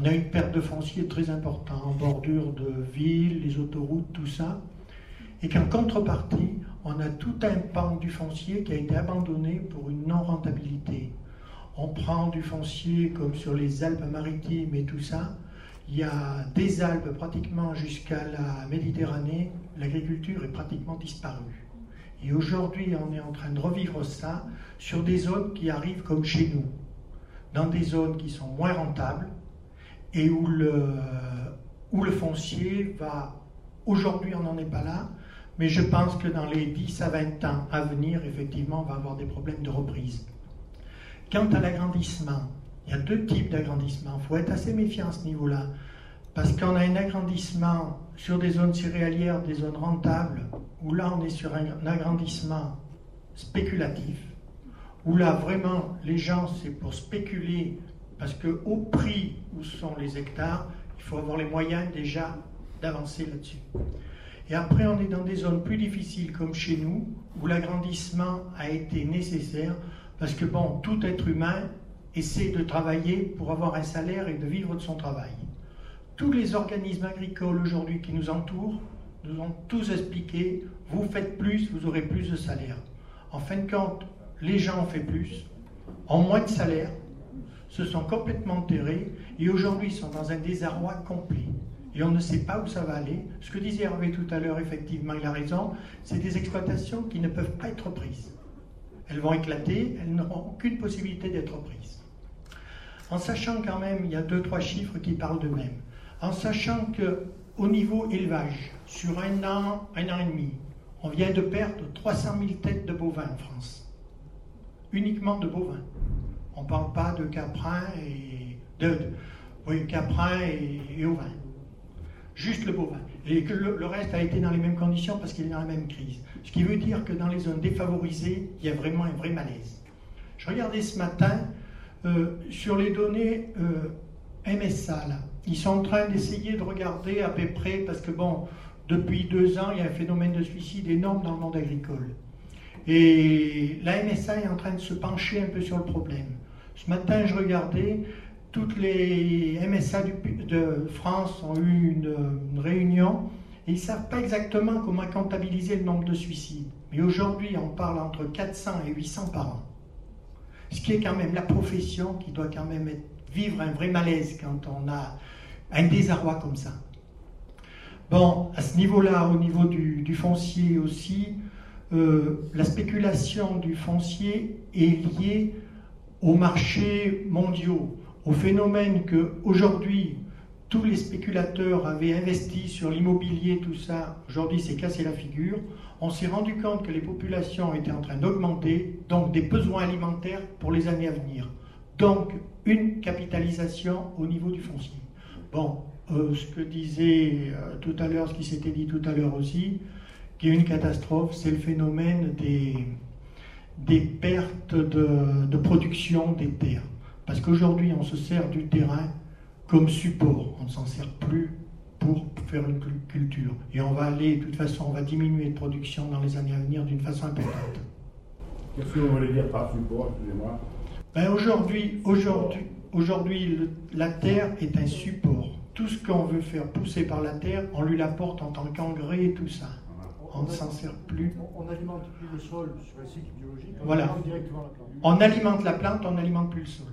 On a une perte de foncier très importante en bordure de villes, les autoroutes, tout ça. Et qu'en contrepartie, on a tout un pan du foncier qui a été abandonné pour une non-rentabilité. On prend du foncier comme sur les Alpes-Maritimes et tout ça. Il y a des Alpes pratiquement jusqu'à la Méditerranée. L'agriculture est pratiquement disparue. Et aujourd'hui, on est en train de revivre ça sur des zones qui arrivent comme chez nous, dans des zones qui sont moins rentables et où le, foncier va. Aujourd'hui, on n'en est pas là, mais je pense que dans les 10 à 20 ans à venir, effectivement, on va avoir des problèmes de reprise. Quant à l'agrandissement, il y a deux types d'agrandissement. Il faut être assez méfiant à ce niveau-là. Parce qu'on a un agrandissement sur des zones céréalières, des zones rentables, où là on est sur un agrandissement spéculatif, où là vraiment les gens c'est pour spéculer, parce qu'au prix où sont les hectares, il faut avoir les moyens déjà d'avancer là-dessus. Et après on est dans des zones plus difficiles comme chez nous, où l'agrandissement a été nécessaire, parce que bon, tout être humain essaie de travailler pour avoir un salaire et de vivre de son travail tous les organismes agricoles aujourd'hui qui nous entourent nous ont tous expliqué, vous faites plus, vous aurez plus de salaire. En fin de compte, les gens ont fait plus, en moins de salaire, se sont complètement enterrés et aujourd'hui sont dans un désarroi complet. Et on ne sait pas où ça va aller. Ce que disait Hervé tout à l'heure, effectivement, il a raison, c'est des exploitations qui ne peuvent pas être prises. Elles vont éclater, elles n'auront aucune possibilité d'être prises. En sachant quand même, il y a deux, trois chiffres qui parlent d'eux-mêmes en sachant que au niveau élevage, sur un an, un an et demi, on vient de perdre 300 000 têtes de bovins en France. Uniquement de bovins. On ne parle pas de caprins et de, oui, caprins et, ovins. Juste le bovin. Et que le, reste a été dans les mêmes conditions parce qu'il est dans la même crise. Ce qui veut dire que dans les zones défavorisées, il y a vraiment un vrai malaise. Je regardais ce matin euh, sur les données euh, MSA, ils sont en train d'essayer de regarder à peu près, parce que bon, depuis deux ans, il y a un phénomène de suicide énorme dans le monde agricole. Et la MSA est en train de se pencher un peu sur le problème. Ce matin, je regardais, toutes les MSA de France ont eu une, réunion et ils ne savent pas exactement comment comptabiliser le nombre de suicides. Mais aujourd'hui, on parle entre 400 et 800 par an. Ce qui est quand même la profession qui doit quand même vivre un vrai malaise quand on a un désarroi comme ça. Bon, à ce niveau-là, au niveau du, foncier aussi, euh, la spéculation du foncier est liée aux marchés mondiaux, au phénomène que aujourd'hui tous les spéculateurs avaient investi sur l'immobilier, tout ça, aujourd'hui c'est cassé la figure. On s'est rendu compte que les populations étaient en train d'augmenter, donc des besoins alimentaires pour les années à venir. Donc une capitalisation au niveau du foncier. Bon, euh, ce que disait euh, tout à l'heure, ce qui s'était dit tout à l'heure aussi, qui est une catastrophe, c'est le phénomène des, des pertes de, de, production des terres. Parce qu'aujourd'hui, on se sert du terrain comme support, on ne s'en sert plus pour faire une culture. Et on va aller, de toute façon, on va diminuer de production dans les années à venir d'une façon importante. Qu'est-ce que vous voulez dire par support, excusez-moi? Ben Aujourd'hui, aujourd'hui, Aujourd'hui, la terre est un support. Tout ce qu'on veut faire pousser par la terre, on lui l'apporte en tant qu'engrais et tout ça. On ne s'en sert plus. On n'alimente plus le sol sur un cycle biologique. On voilà. Alimente directement la plante. On alimente la plante, on n'alimente plus le sol.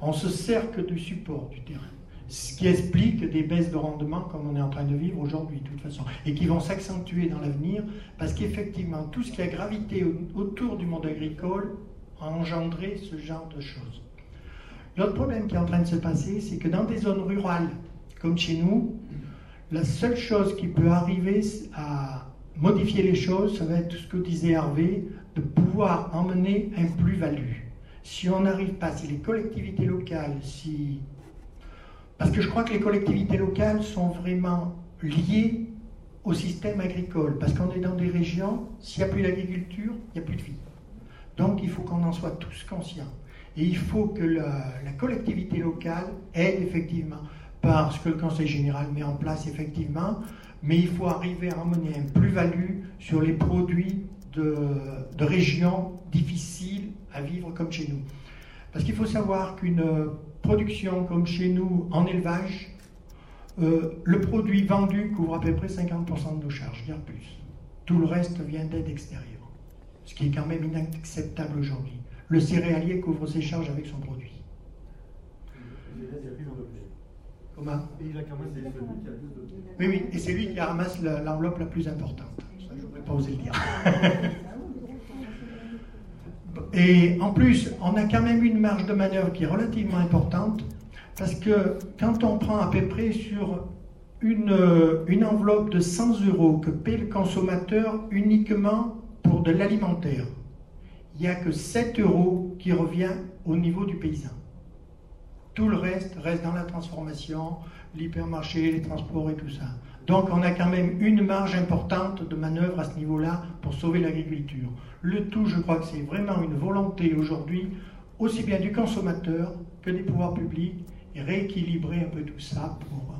On se sert que du support du terrain. Ce qui explique des baisses de rendement comme on est en train de vivre aujourd'hui, de toute façon, et qui vont s'accentuer dans l'avenir, parce qu'effectivement, tout ce qui a gravité autour du monde agricole a engendré ce genre de choses. L'autre problème qui est en train de se passer, c'est que dans des zones rurales, comme chez nous, la seule chose qui peut arriver à modifier les choses, ça va être ce que disait Hervé, de pouvoir emmener un plus-value. Si on n'arrive pas, si les collectivités locales, si... Parce que je crois que les collectivités locales sont vraiment liées au système agricole, parce qu'on est dans des régions, s'il n'y a plus d'agriculture, il n'y a plus de vie. Donc il faut qu'on en soit tous conscients. Et il faut que la, collectivité locale aide effectivement par ce que le Conseil général met en place effectivement, mais il faut arriver à emmener un plus-value sur les produits de, régions difficiles à vivre comme chez nous. Parce qu'il faut savoir qu'une production comme chez nous en élevage, euh, le produit vendu couvre à peu près 50% de nos charges, bien plus. Tout le reste vient d'aide extérieure, ce qui est quand même inacceptable aujourd'hui. Le céréalier couvre ses charges avec son produit. Comment? Il a quand même des... Oui, oui, et c'est lui qui ramasse l'enveloppe la plus importante. Ça, je ne voudrais pas oser le dire. Et en plus, on a quand même une marge de manœuvre qui est relativement importante, parce que quand on prend à peu près sur une, une enveloppe de 100 euros que paie le consommateur uniquement pour de l'alimentaire, il n'y a que 7 euros qui revient au niveau du paysan. Tout le reste reste dans la transformation, l'hypermarché, les transports et tout ça. Donc on a quand même une marge importante de manœuvre à ce niveau-là pour sauver l'agriculture. Le tout, je crois que c'est vraiment une volonté aujourd'hui, aussi bien du consommateur que des pouvoirs publics, et rééquilibrer un peu tout ça pour